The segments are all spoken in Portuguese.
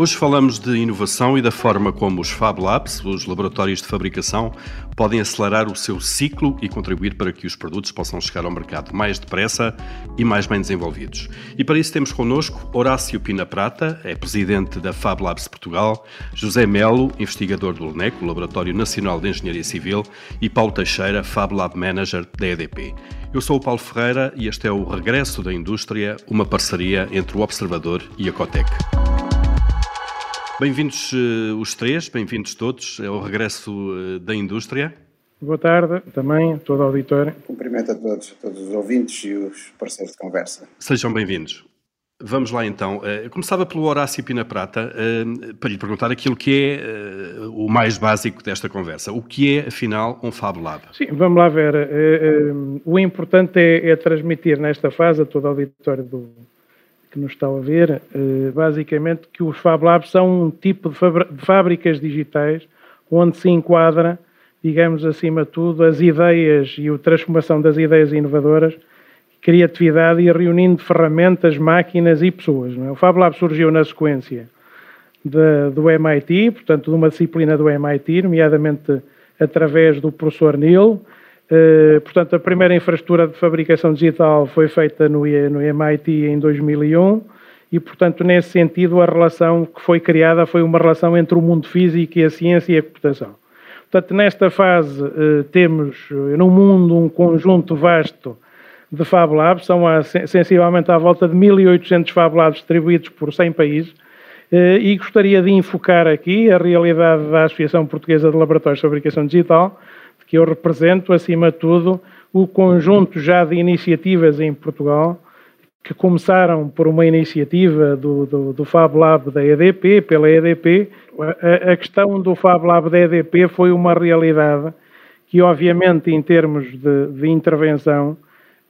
Hoje falamos de inovação e da forma como os Fab Labs, os laboratórios de fabricação, podem acelerar o seu ciclo e contribuir para que os produtos possam chegar ao mercado mais depressa e mais bem desenvolvidos. E para isso temos connosco Horácio Pina Prata, é presidente da Fab Labs Portugal, José Melo, investigador do LNEC, o Laboratório Nacional de Engenharia Civil, e Paulo Teixeira, Fab Lab Manager da EDP. Eu sou o Paulo Ferreira e este é o Regresso da Indústria, uma parceria entre o Observador e a Cotec. Bem-vindos uh, os três, bem-vindos todos ao regresso uh, da indústria. Boa tarde também, todo o auditório. Cumprimento a todos, todos os ouvintes e os parceiros de conversa. Sejam bem-vindos. Vamos lá então. Uh, começava pelo Horácio Pina Prata para lhe perguntar aquilo que é o mais básico desta conversa. O que é, afinal, um Fab Lab? Sim, vamos lá ver. o importante é, é transmitir nesta fase a todo o auditório do, que nos está a ver, eh, basicamente que os Fab Labs são um tipo de fábricas digitais onde se enquadra, digamos acima de tudo, as ideias e a transformação das ideias inovadoras, criatividade e reunindo ferramentas, máquinas e pessoas. É? O Fab Lab surgiu na sequência de, do MIT, portanto, de uma disciplina do MIT, nomeadamente através do professor Neil, portanto, a primeira infraestrutura de fabricação digital foi feita no, no MIT em 2001 e, portanto, nesse sentido, a relação que foi criada foi uma relação entre o mundo físico e a ciência e a computação. Portanto, nesta fase, uh, temos uh, no mundo um conjunto vasto de Fab Labs, são sensivelmente à volta de 1.800 Fab Labs distribuídos por 100 países, e gostaria de enfocar aqui a realidade da Associação Portuguesa de Laboratórios de Fabricação Digital, que eu represento, acima de tudo, o conjunto já de iniciativas em Portugal, que começaram por uma iniciativa do, do, do Fab Lab da EDP, pela EDP. A, a, questão do Fab Lab da EDP foi uma realidade que, obviamente, em termos de, de intervenção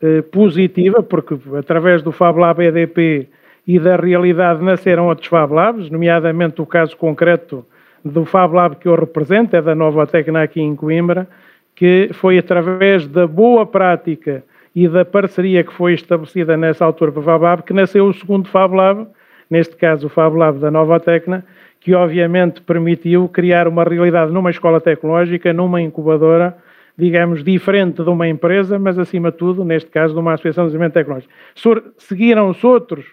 eh, positiva, porque através do Fab Lab EDP e da realidade nasceram outros Fab Labs, nomeadamente o caso concreto do Fab Lab que eu represento, é da Nova Tecna aqui em Coimbra, que foi através da boa prática e da parceria que foi estabelecida nessa altura para o Fab Lab que nasceu o segundo Fab Lab, neste caso o Fab Lab da Nova Tecna, que obviamente permitiu criar uma realidade numa escola tecnológica, numa incubadora, digamos, diferente de uma empresa, mas acima de tudo, neste caso, de uma associação de desenvolvimento tecnológico. Seguiram-se outros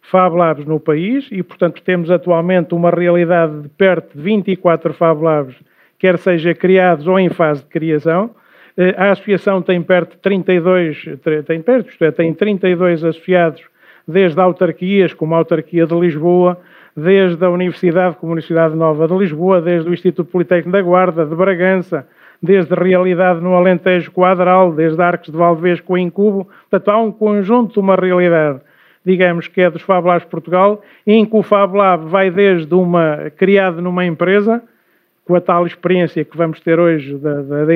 Fab Labs no país e, portanto, temos atualmente uma realidade de perto de 24 Fab Labs quer seja criados ou em fase de criação. Eh, a associação tem perto de 32, tem perto, isto é, tem 32 associados, desde autarquias, como a autarquia de Lisboa, desde a Universidade, como a Universidade Nova de Lisboa, desde o Instituto Politécnico da Guarda, de Bragança, desde Realidade no Alentejo Quadral, desde Arcos de Valvez com Incubo. Portanto, há um conjunto, uma realidade, digamos que é dos Fab Labs Portugal, em que o Fab Lab vai desde uma, criado numa empresa, com a tal experiência que vamos ter hoje da, da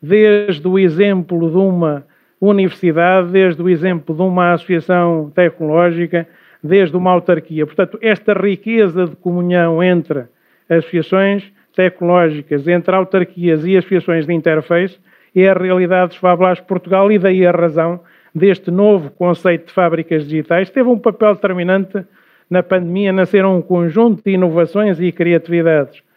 desde o exemplo de uma universidade, desde o exemplo de uma associação tecnológica, desde uma autarquia. Portanto, esta riqueza de comunhão entre associações tecnológicas, entre autarquias e associações de interface, é a realidade dos Fablas Portugal e daí a razão deste novo conceito de fábricas digitais. Teve um papel determinante na pandemia, nasceram um conjunto de inovações e criatividades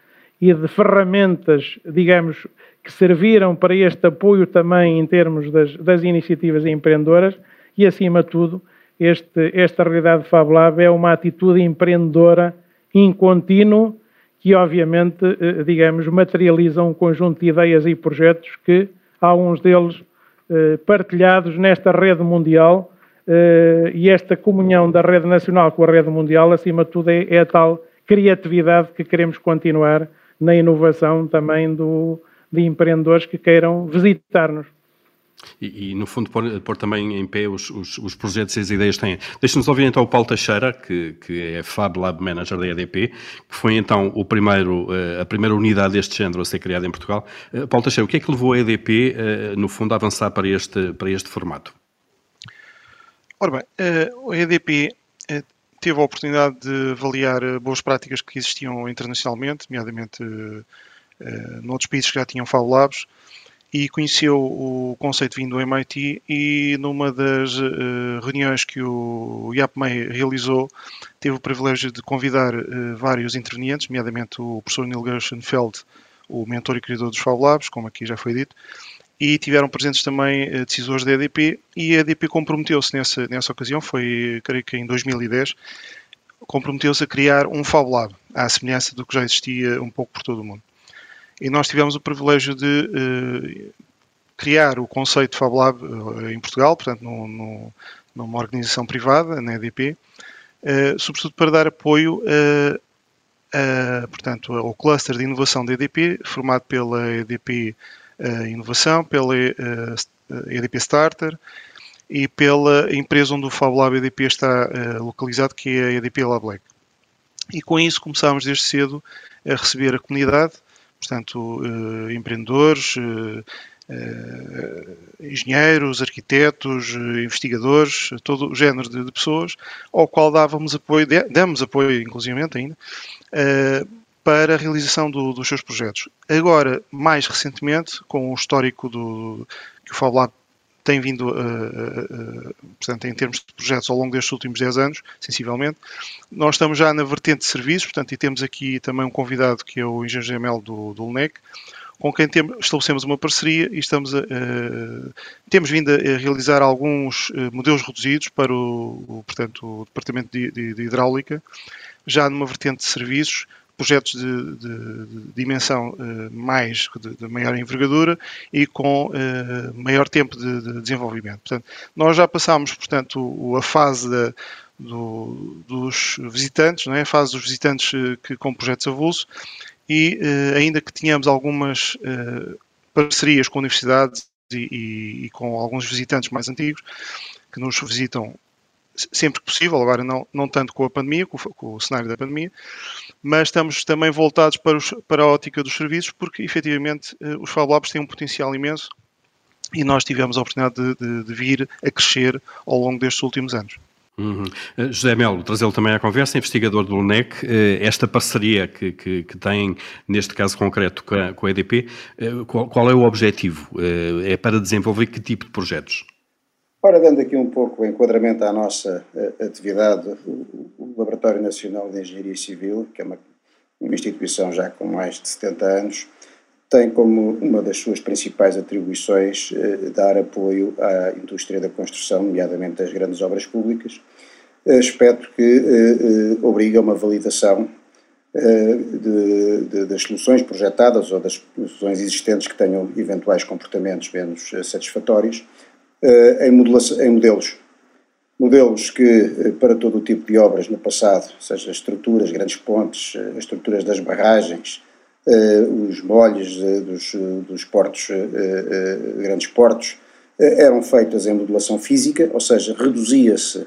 e de ferramentas, digamos, que serviram para este apoio também em termos das, das iniciativas empreendedoras. E, acima de tudo, este, esta realidade de Fab é uma atitude empreendedora em contínuo que, obviamente, eh, digamos, materializa um conjunto de ideias e projetos que, alguns deles eh, partilhados nesta rede mundial, eh, e esta comunhão da rede nacional com a rede mundial, acima de tudo, é, é a tal criatividade que queremos continuar na inovação também do, de empreendedores que queiram visitar-nos. E, e, no fundo, pôr, pôr, também em pé os, os, os projetos e as ideias que têm. Deixa-nos ouvir então o Paulo Teixeira, que, que é Fab Lab Manager da EDP, que foi então o primeiro, eh, a primeira unidade deste género a ser criada em Portugal. Eh, Paulo Teixeira, o que é que levou a EDP, eh, no fundo, a avançar para este, para este formato? Ora bem, a EDP teve a oportunidade de avaliar eh, boas práticas que existiam internacionalmente, nomeadamente uh, noutros países que já tinham Fab Labs, e conheceu o conceito vindo do MIT e numa das uh, reuniões que o IAPMEI realizou teve o privilégio de convidar uh, vários intervenientes, nomeadamente o professor Neil Gershenfeld, o mentor e criador dos Fab Labs, como aqui já foi dito, e tiveram presentes também uh, decisores da EDP e a EDP comprometeu-se nessa, nessa ocasião, foi creio que em 2010, comprometeu-se a criar um Fab Lab, à semelhança do que já existia um pouco por todo o mundo. E nós tivemos o privilégio de uh, criar o conceito Fab Lab uh, em Portugal, portanto, no, no, numa organização privada, na EDP, sobretudo para dar apoio a, portanto, ao cluster de inovação da EDP, formado pela EDP Inovação, pela EDP Starter e pela empresa onde o Fab Lab EDP está localizado, que é a EDP Lablec. E com isso começámos desde cedo a receber a comunidade portanto, eh, empreendedores, eh, eh, engenheiros, arquitetos, investigadores, todo o género de, pessoas, ao qual dávamos apoio, damos apoio, inclusive ainda, para a realização do, dos seus projetos. Agora, mais recentemente, com o histórico do, que o Fab Lab tem vindo, uh, uh, portanto, em termos de projetos ao longo destes últimos 10 anos, sensivelmente. Nós estamos já na vertente de serviços, portanto, e temos aqui também um convidado que é o engenheiro GML do, do LNEC, com quem temos, estabelecemos uma parceria e estamos a, uh, temos vindo a, realizar alguns modelos reduzidos para o, o portanto, o Departamento de, de, de Hidráulica, já numa vertente de serviços, projetos de, de, de dimensão uh, mais de, de, maior envergadura e com uh, maior tempo de, desenvolvimento. Portanto, nós já passámos, portanto, a fase do, dos visitantes, não é? a fase dos visitantes uh, que, com projetos avulso e ainda que tenhamos algumas parcerias com universidades e, e, e com alguns visitantes mais antigos que nos visitam sempre que possível, agora não, não tanto com a pandemia, com, com, o cenário da pandemia, mas estamos também voltados para, os, para a ótica dos serviços, porque efetivamente eh, os Fab Labs têm um potencial imenso e nós tivemos a oportunidade de, de, de vir a crescer ao longo destes últimos anos. Uhum. Uh, José Melo, trazê-lo também à conversa, investigador do LNEC, uh, esta parceria que, que, que, tem, neste caso concreto, com a, com a EDP, qual, qual, é o objetivo? é para desenvolver que tipo de projetos? Ora, dando aqui um pouco o enquadramento à nossa uh, atividade, o, Laboratório Nacional de Engenharia Civil, que é uma, uma, instituição já com mais de 70 anos, tem como uma das suas principais atribuições uh, dar apoio à indústria da construção, nomeadamente das grandes obras públicas, aspecto que uh, obriga a uma validação de, de, das soluções projetadas ou das soluções existentes que tenham eventuais comportamentos menos satisfatórios eh, em, em modelos. Modelos que, eh, para todo o tipo de obras no passado, seja estruturas, grandes pontes, eh, estruturas das barragens, os molhos dos, dos portos, grandes portos, eram feitas em modulação física, ou seja, reduzia-se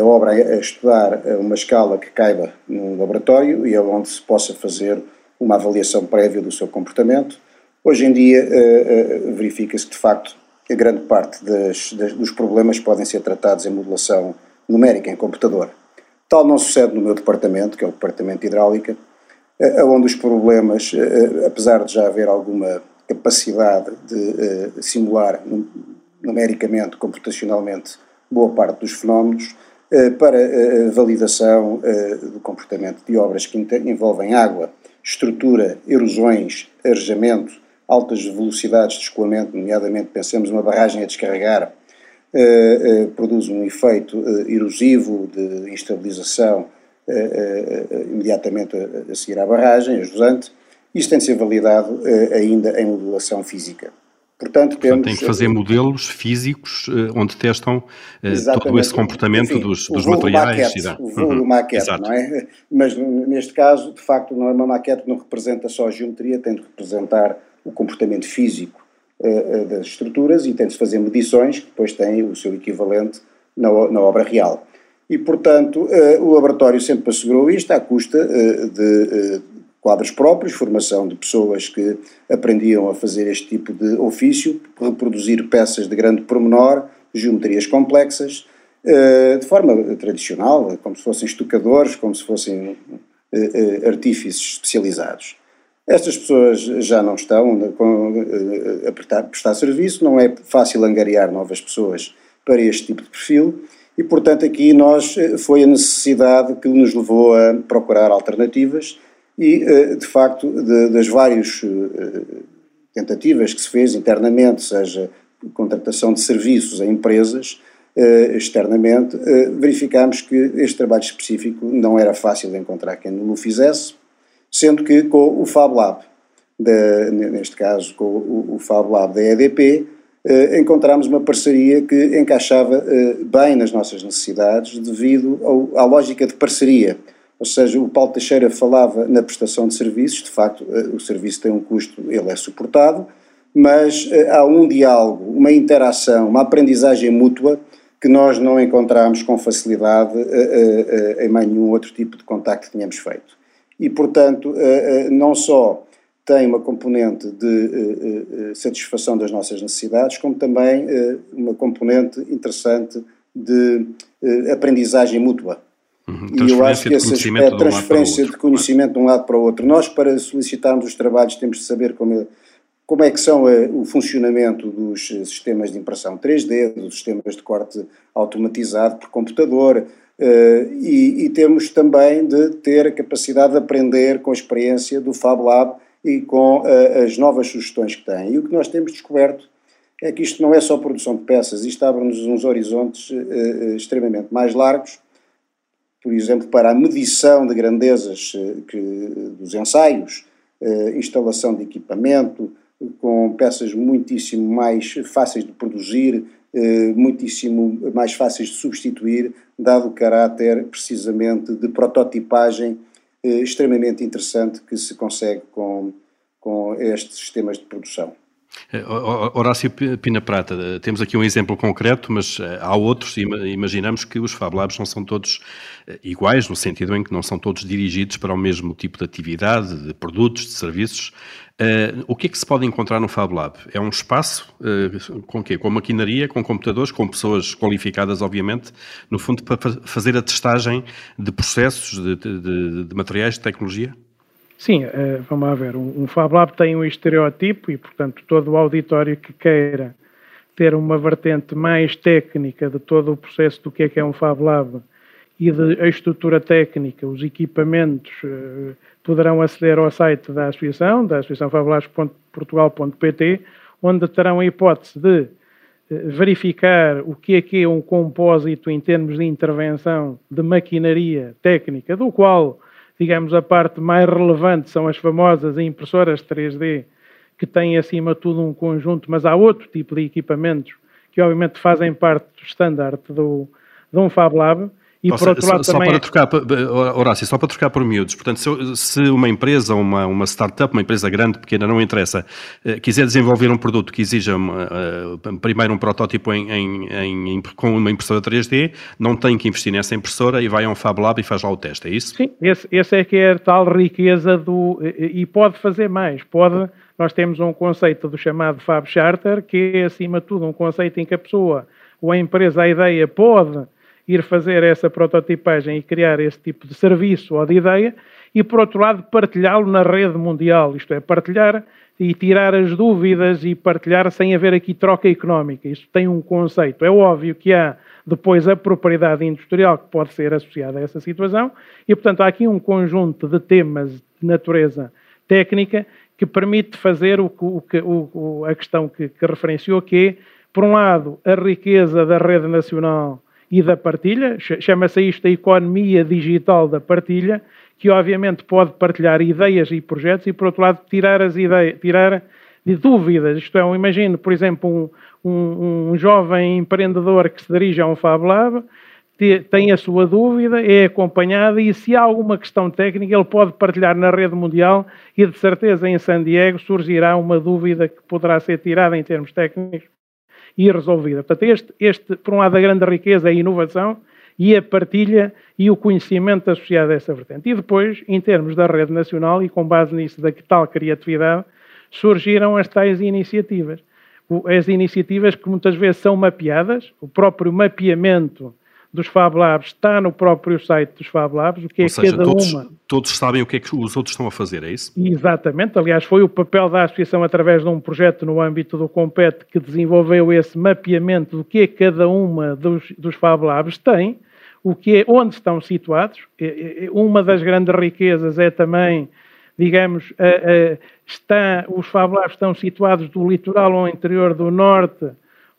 a obra a estudar a uma escala que caiba num laboratório e onde se possa fazer uma avaliação prévia do seu comportamento. Hoje em dia verifica-se que, de facto, que grande parte das, das, dos problemas podem ser tratados em modulação numérica, em computador. Tal não sucede no meu departamento, que é o Departamento de Hidráulica, eh, onde os problemas, eh, apesar de já haver alguma capacidade de eh, simular numericamente, computacionalmente, boa parte dos fenómenos, para validação do comportamento de obras que envolvem água, estrutura, erosões, arejamento, altas velocidades de escoamento, nomeadamente pensemos numa barragem a descarregar, eh, eh, produz um efeito eh, erosivo de instabilização imediatamente a, seguir à barragem, a jusante. Isto tem de ser validado ainda em modulação física. Portanto, temos, tem que fazer modelos físicos onde testam todo esse comportamento Enfim, dos, dos materiais. Maquete, o vulgo uhum, maquete, exato. não é? Mas neste caso, de facto, não é uma maquete que não representa só a geometria, tem de representar o comportamento físico uh, das estruturas e tem-se fazer medições que depois têm o seu equivalente na, na obra real. E, portanto, uh, o laboratório sempre assegurou isto à custa de quadros próprios, formação de pessoas que aprendiam a fazer este tipo de ofício, reproduzir peças de grande pormenor, geometrias complexas, de forma tradicional, como se fossem estucadores, como se fossem artífices especializados. Estas pessoas já não estão a prestar serviço, não é fácil angariar novas pessoas para este tipo de perfil e, portanto, aqui nós foi a necessidade que nos levou a procurar alternativas e, de facto, de, das várias tentativas que se fez internamente, seja contratação de serviços a empresas, externamente, verificámos que este trabalho específico não era fácil de encontrar quem o fizesse, sendo que com o Fab Lab, de, neste caso com o, o Fab Lab da EDP, uh, encontramos uma parceria que encaixava bem nas nossas necessidades devido ao, à lógica de parceria. Ou seja, o Paulo Teixeira falava na prestação de serviços, de facto, o serviço tem um custo, ele é suportado, mas há um diálogo, uma interação, uma aprendizagem mútua que nós não encontramos com facilidade uh, uh, em nenhum outro tipo de contacto que tínhamos feito. E, portanto, não só tem uma componente de satisfação das nossas necessidades, como também uma componente interessante de aprendizagem mútua. Uhum. E eu acho que esse aspecto, transferência de conhecimento de um lado para o outro. Nós, para solicitarmos os trabalhos, temos de saber como como é que são eh, o funcionamento dos sistemas de impressão 3D, dos sistemas de corte automatizado por computador, eh, e, e, temos também de ter a capacidade de aprender com a experiência do Fab Lab e com eh, as novas sugestões que tem. E o que nós temos descoberto é que isto não é só produção de peças, isto abre-nos uns horizontes extremamente mais largos, por exemplo, para a medição de grandezas que, dos ensaios, instalação de equipamento, com peças muitíssimo mais fáceis de produzir, eh, muitíssimo mais fáceis de substituir, dado o caráter precisamente de prototipagem eh, extremamente interessante que se consegue com, com estes sistemas de produção. Eh, Horácio Pina Prata, temos aqui um exemplo concreto, mas há outros, e imaginamos que os Fab Labs não são todos iguais, no sentido em que não são todos dirigidos para o mesmo tipo de atividade, de produtos, de serviços. O que é que se pode encontrar no Fab Lab? É um espaço com quê? Com maquinaria, com computadores, com pessoas qualificadas, obviamente, no fundo para fazer a testagem de processos, de, de, de materiais, de tecnologia? Sim, uh, vamos lá ver. Um, Fab Lab tem um estereotipo e, portanto, todo o auditório que queira ter uma vertente mais técnica de todo o processo do que é que é um Fab Lab e de a estrutura técnica, os equipamentos, uh, poderão aceder ao site da Associação, da Associação Fabulares.portugal.pt, onde terão a hipótese de uh, verificar o que é que é um compósito em termos de intervenção de maquinaria técnica, do qual, digamos, a parte mais relevante são as famosas impressoras 3D, que têm acima de tudo um conjunto, mas há outro tipo de equipamentos que obviamente fazem parte do standard do, de um Fab Lab, e por outro lado só, também... Só para trocar, Horácio, só para trocar por miúdos, portanto, se, se uma empresa, uma, uma startup, uma empresa grande, pequena, não interessa, eh, quiser desenvolver um produto que exija uh, primeiro um protótipo em, em, em, com uma impressora 3D, não tem que investir nessa impressora e vai a um Fab Lab e faz lá o teste, é isso? Sim, esse, esse é que é a tal riqueza do... e pode fazer mais, pode... Nós temos um conceito do chamado Fab Charter, que é, acima de tudo, um conceito em que a pessoa ou a empresa, a ideia, pode ir fazer essa prototipagem e criar esse tipo de serviço ou de ideia, e por outro lado partilhá-lo na rede mundial, isto é, partilhar e tirar as dúvidas e partilhar sem haver aqui troca económica. Isto tem um conceito. É óbvio que há depois a propriedade industrial que pode ser associada a essa situação, e portanto há aqui um conjunto de temas de natureza técnica que permite fazer o, o, o, a questão que, que referenciou, que é, por um lado, a riqueza da rede nacional e da partilha, chama-se isto a economia digital da partilha, que obviamente pode partilhar ideias e projetos e, por outro lado, tirar as ideias, tirar de dúvidas. Isto é, imagino, por exemplo, um, um, um jovem empreendedor que se dirige a um Fab Lab, tem a sua dúvida, é acompanhado e se há alguma questão técnica ele pode partilhar na rede mundial e de certeza em San Diego surgirá uma dúvida que poderá ser tirada em termos técnicos e resolvida. Portanto, este, este, por um lado, a grande riqueza é a inovação e a partilha e o conhecimento associado a essa vertente. E depois, em termos da rede nacional, e com base nisso da tal criatividade, surgiram as tais iniciativas. As iniciativas que muitas vezes são mapeadas, o próprio mapeamento dos Fab Labs está no próprio site dos Fab Labs, o que é Ou seja, cada todos, uma. Todos sabem o que é que os outros estão a fazer, é isso? Exatamente, aliás, foi o papel da associação através de um projeto no âmbito do Compete que desenvolveu esse mapeamento do que é cada uma dos, dos Fab Labs tem, o que é onde estão situados. Uma das grandes riquezas é também, digamos, a, a, está, os Fab Labs estão situados do litoral ao interior do norte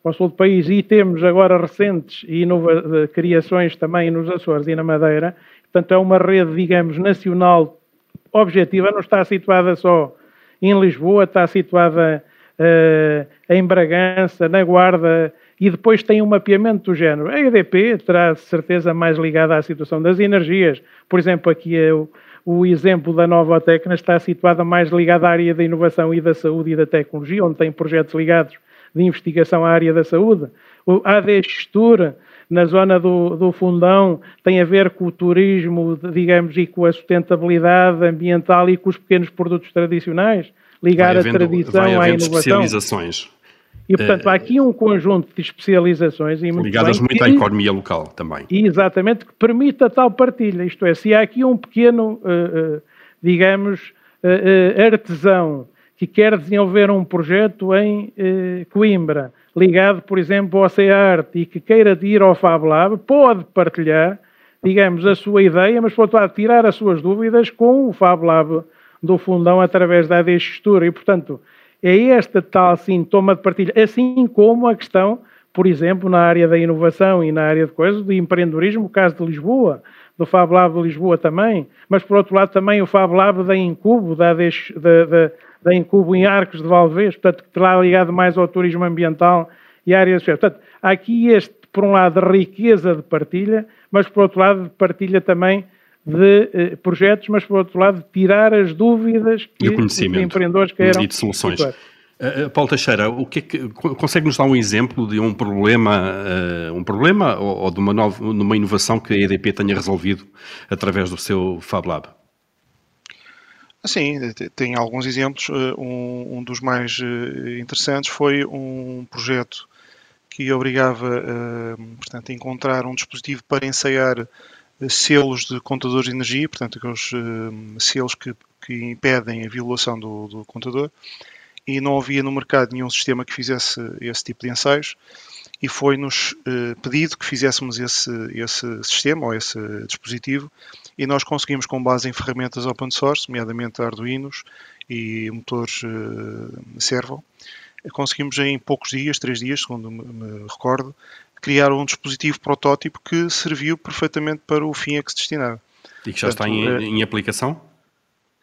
ao sul do país e temos agora recentes inova, criações também nos Açores e na Madeira. Portanto, é uma rede, digamos, nacional objetiva, não está situada só em Lisboa, está situada uh, em Bragança, na Guarda, e depois tem um mapeamento do género. A EDP terá certeza mais ligada à situação das energias. Por exemplo, aqui é o, o exemplo da Nova Tecna está situada mais ligada à área da inovação e da saúde e da tecnologia, onde tem projetos ligados de investigação à área da saúde. AD Gestura, na zona do, do Fundão, tem a ver com o turismo, digamos, e com a sustentabilidade ambiental e com os pequenos produtos tradicionais, ligar havendo, a tradição à inovação. especializações. E, portanto, há aqui um conjunto de especializações e muito ligadas muito à economia local também. Exatamente, que permite a tal partilha. Isto é, se há aqui um pequeno, uh, uh, digamos, artesão que quer desenvolver um projeto em eh, Coimbra, ligado, por exemplo, ao CEART e que queira ir ao Fab Lab, pode partilhar, digamos, a sua ideia, mas pode tirar as suas dúvidas com o Fab Lab do Fundão através da AD Gestura. E, portanto, é este tal sintoma de partilha, assim como a questão, por exemplo, na área da inovação e na área de coisas, do empreendedorismo, o caso de Lisboa, do Fab Lab de Lisboa também, mas por outro lado também o Fab Lab da Incubo, da, da, da da Incubo em Arcos de Valvez, portanto, que terá ligado mais ao turismo ambiental e à área social. Portanto, há aqui este, por um lado, riqueza de partilha, mas por outro lado, de partilha também de eh, projetos, mas por outro lado, tirar as dúvidas que os empreendedores queiram. E de soluções. Uh, Paulo Teixeira, o que, é que consegue-nos dar um exemplo de um problema, uh, um problema ou, ou de uma, nova, uma inovação que a EDP tenha resolvido através do seu Fab Lab? Sim, tem alguns exemplos. Eh, um, um, dos mais eh, interessantes foi um projeto que obrigava eh, portanto, a encontrar um dispositivo para ensaiar selos de contadores de energia, portanto, aqueles selos que, que impedem a violação do, do contador, e não havia no mercado nenhum sistema que fizesse esse tipo de ensaios e foi-nos pedido que fizéssemos esse, esse sistema ou esse dispositivo e nós conseguimos, com base em ferramentas open source, nomeadamente Arduinos e motores uh, Servo, conseguimos em poucos dias, três dias, segundo me recordo, criar um dispositivo protótipo que serviu perfeitamente para o fim a que se destinava. E que já Portanto, está em, eh, em, aplicação?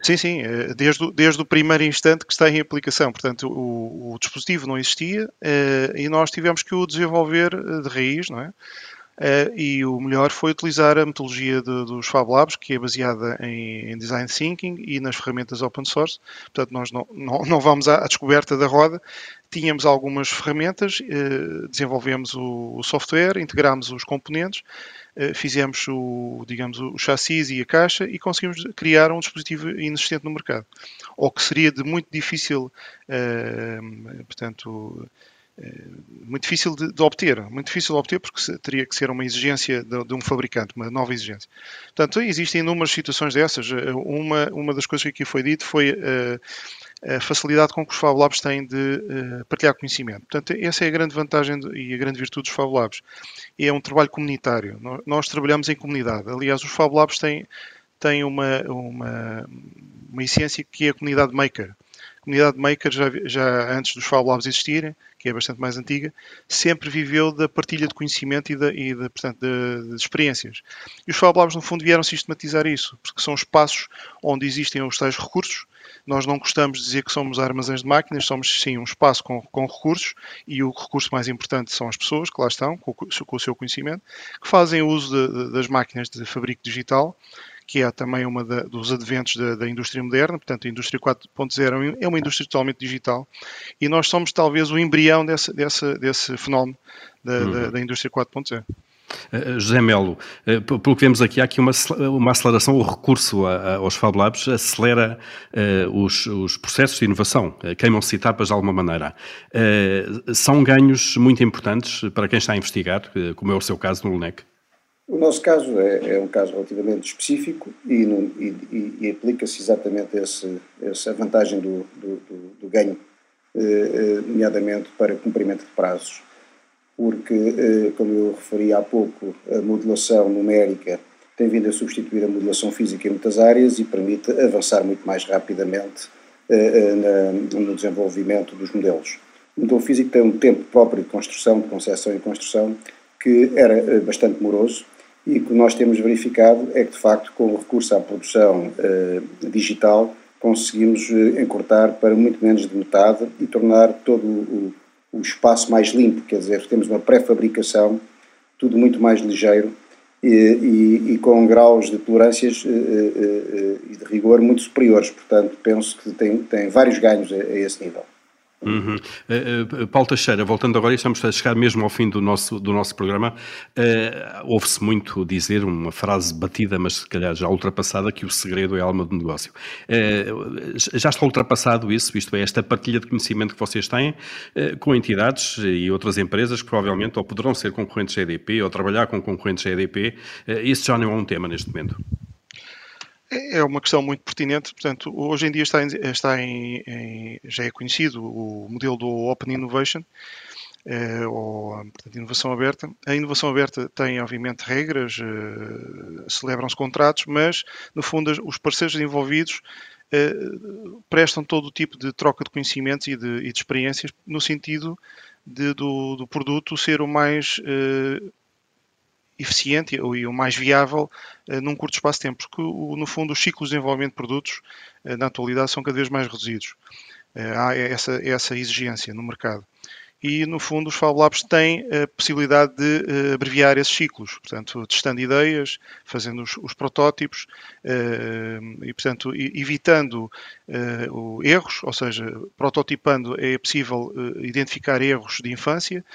Sim, sim, eh, desde, desde o primeiro instante que está em aplicação. Portanto, o, o dispositivo não existia e nós tivemos que o desenvolver de raiz, não é? Uh, e o melhor foi utilizar a metodologia de, dos Fab Labs, que é baseada em, em, Design Thinking e nas ferramentas open source. Portanto, nós não, não, não vamos à, à, descoberta da roda. Tínhamos algumas ferramentas, uh, desenvolvemos o, o, software, integramos os componentes, uh, fizemos o, digamos, o chassis e a caixa e conseguimos criar um dispositivo inexistente no mercado. Ou que seria de muito difícil, portanto, muito difícil de, de, obter, muito difícil de obter porque teria que ser uma exigência de, de, um fabricante, uma nova exigência. Portanto, existem inúmeras situações dessas. Eh, uma, uma das coisas que aqui foi dito foi uh, a facilidade com que os Fab Labs têm de uh, partilhar conhecimento. Portanto, essa é a grande vantagem e a grande virtude dos Fab Labs. É um trabalho comunitário. Nós, nós trabalhamos em comunidade. Aliás, os Fab Labs têm, têm uma, uma, uma essência que é a comunidade maker. A comunidade maker, já, já antes dos Fab Labs existirem, que é bastante mais antiga, sempre viveu da partilha de conhecimento e, da, e da, portanto, de, de, experiências. E os Fab Labs, no fundo, vieram sistematizar isso, porque são espaços onde existem os tais recursos. Nós não gostamos de dizer que somos armazéns de máquinas, somos sim um espaço com, com recursos e o recurso mais importante são as pessoas que lá estão, com, com o seu conhecimento, que fazem uso de, de, das máquinas de fabrico digital que é também uma da, dos adventos da, da, indústria moderna, portanto a indústria 4.0 é uma indústria totalmente digital e nós somos talvez o embrião desse, desse, desse fenómeno da, uhum. da, da indústria 4.0. Uh, José Melo, uh, pelo que vemos aqui, há aqui uma, uma aceleração, o recurso a, a, aos Fab Labs acelera uh, os, os, processos de inovação, queimam-se etapas de alguma maneira. são ganhos muito importantes para quem está a investigar, como é o seu caso no LUNEC? O nosso caso é, é um caso relativamente específico e, e, e aplica-se exatamente esse, essa vantagem do, do, do ganho, eh, eh, nomeadamente para cumprimento de prazos, porque, eh, como eu referi há pouco, a modulação numérica tem vindo a substituir a modulação física em muitas áreas e permite avançar muito mais rapidamente no desenvolvimento dos modelos. O modelo físico tem um tempo próprio de construção, de concepção e construção, que era bastante moroso e o que nós temos verificado é que, de facto, com o recurso à produção eh, digital, conseguimos eh, encurtar para muito menos de metade e tornar todo o, o espaço mais limpo, quer dizer, temos uma pré-fabricação, tudo muito mais ligeiro e, e, e, com graus de tolerâncias eh, e de rigor muito superiores. Portanto, penso que tem, tem vários ganhos a, a esse nível. Uhum. Uh, uh, Paulo Teixeira, voltando agora, estamos a chegar mesmo ao fim do nosso, do nosso programa. Uh, Ouve-se muito dizer uma frase batida, mas se calhar já ultrapassada, que o segredo é a alma do negócio. já está ultrapassado isso, isto é, esta partilha de conhecimento que vocês têm com entidades e outras empresas que provavelmente ou poderão ser concorrentes da EDP ou trabalhar com concorrentes da EDP. isso já não é um tema neste momento. É, uma questão muito pertinente. Portanto, hoje em dia está, em, está em, em, já é conhecido o modelo do Open Innovation, eh, ou portanto, inovação aberta. A inovação aberta tem, obviamente, regras, eh, celebram-se contratos, mas, no fundo, os parceiros envolvidos eh, prestam todo o tipo de troca de conhecimentos e de, e de experiências no sentido de, do, do, produto ser o mais eficiente e o mais viável uh, num curto espaço de tempo, porque no fundo os ciclos de desenvolvimento de produtos uh, na atualidade são cada vez mais reduzidos. Uh, há essa, essa exigência no mercado e, no fundo, os Fab Labs têm a possibilidade de abreviar esses ciclos, portanto, testando ideias, fazendo os, os protótipos e, portanto, evitando erros, ou seja, prototipando é possível identificar erros de infância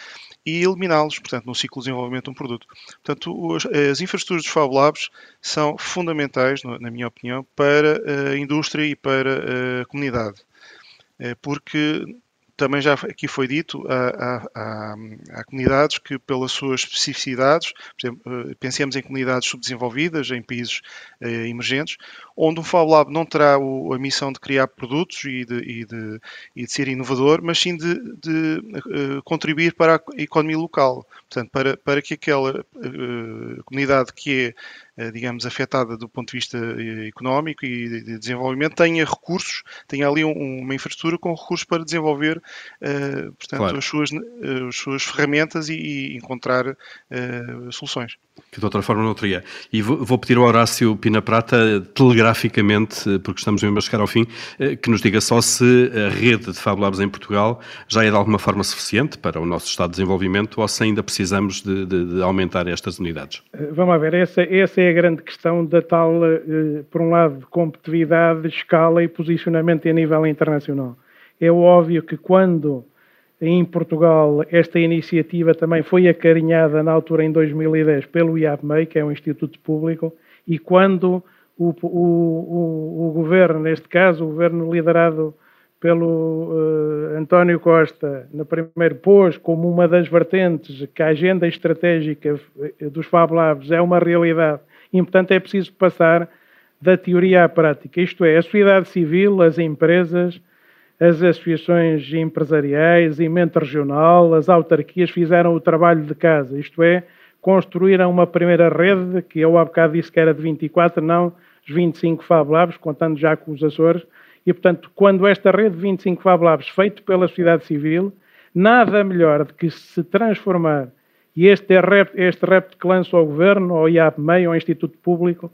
e eliminá-los, portanto, no ciclo de desenvolvimento de um produto. Portanto, as infraestruturas dos Fab Labs são fundamentais, na minha opinião, para a indústria e para a comunidade. Porque também já aqui foi dito, há, há, há, comunidades que, pelas suas especificidades, exemplo, eh, pensemos em comunidades subdesenvolvidas, em países eh, emergentes, onde um Fab Lab não terá o, a missão de criar produtos e de, e de, e de ser inovador, mas sim de, de uh, contribuir para a economia local. Portanto, para, para que aquela uh, comunidade que é eh, digamos, afetada do ponto de vista eh, económico e de desenvolvimento, tenha recursos, tenha ali uma infraestrutura com recursos para desenvolver, eh, portanto, claro. as, suas, as suas ferramentas e, encontrar soluções. Que de outra forma não teria. E vou pedir ao Horácio Pina Prata, telegraficamente, porque estamos mesmo a chegar ao fim, que nos diga só se a rede de Fab Labs em Portugal já é de alguma forma suficiente para o nosso estado de desenvolvimento ou se ainda precisamos de, de, de aumentar estas unidades. Vamos ver, essa, essa é é a grande questão da tal, eh, por um lado, competitividade, escala e posicionamento a nível internacional. É óbvio que quando em Portugal esta iniciativa também foi acarinhada na altura em 2010 pelo IAPMEI, que é um instituto público, e quando o, o, o, o governo, neste caso, o governo liderado pelo uh, António Costa, no primeiro pôs como uma das vertentes que a agenda estratégica dos Fab Labs é uma realidade e, portanto, é preciso passar da teoria à prática. Isto é, a sociedade civil, as empresas, as associações empresariais, a mente regional, as autarquias fizeram o trabalho de casa, isto é, construíram uma primeira rede, que eu há bocado disse que era de 24, não os 25 Fab Labs, contando já com os Açores, e portanto, quando esta rede de 25 Fab Labs, feito pela sociedade civil, nada melhor do que se transformar e este, é rep, este repto que lanço ao Governo, ao IAPMEI, ao Instituto Público,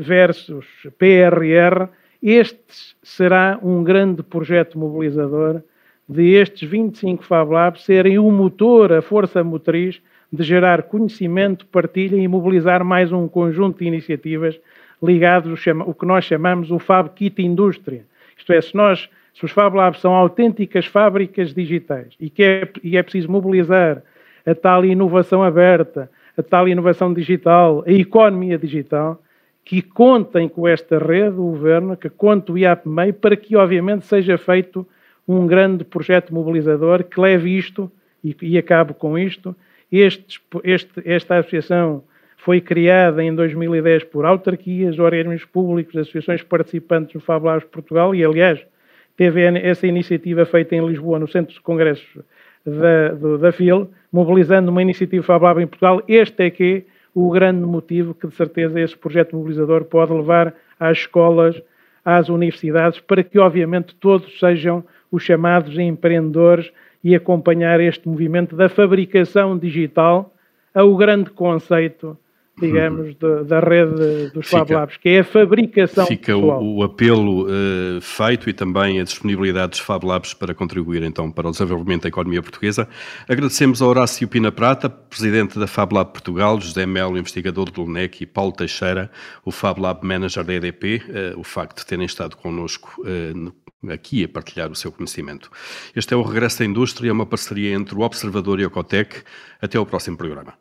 versus PRR, este será um grande projeto mobilizador de estes 25 Fab Labs serem o motor, a força motriz de gerar conhecimento, partilha e mobilizar mais um conjunto de iniciativas ligados ao que nós chamamos o Fab Kit Indústria. Isto é, se nós, se os Fab Labs são autênticas fábricas digitais e é, e é preciso mobilizar a tal inovação aberta, a tal inovação digital, a economia digital, que contem com esta rede, o Governo, que conte o IAPMEI, para que, obviamente, seja feito um grande projeto mobilizador que leve isto, e, e acabo com isto, este, este, esta associação foi criada em 2010 por autarquias, organismos públicos, associações participantes no Fab Labs Portugal e, aliás, teve essa iniciativa feita em Lisboa, no Centro de Congressos da, do, da FIL, mobilizando uma iniciativa Lab em Portugal. Este é que é o grande motivo que, de certeza, esse projeto mobilizador pode levar às escolas, às universidades, para que, obviamente, todos sejam os chamados empreendedores e acompanhar este movimento da fabricação digital ao grande conceito digamos, da, da rede dos Fab Labs, que é a fabricação Fica o, o, apelo uh, feito e também a disponibilidade dos Fab Labs para contribuir então para o desenvolvimento da economia portuguesa. Agradecemos a Horácio Pina Prata, presidente da Fab Lab Portugal, José Melo, investigador do LUNEC e Paulo Teixeira, o Fab Lab Manager da EDP, uh, o facto de terem estado connosco uh, aqui a partilhar o seu conhecimento. Este é o Regresso à Indústria, uma parceria entre o Observador e a Cotec. Até ao próximo programa.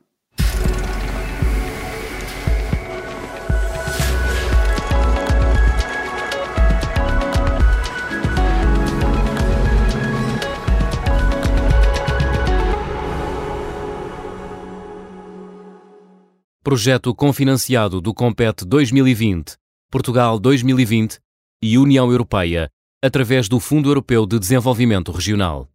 Projeto confinanciado do Compete 2020, Portugal 2020 e União Europeia, através do Fundo Europeu de Desenvolvimento Regional.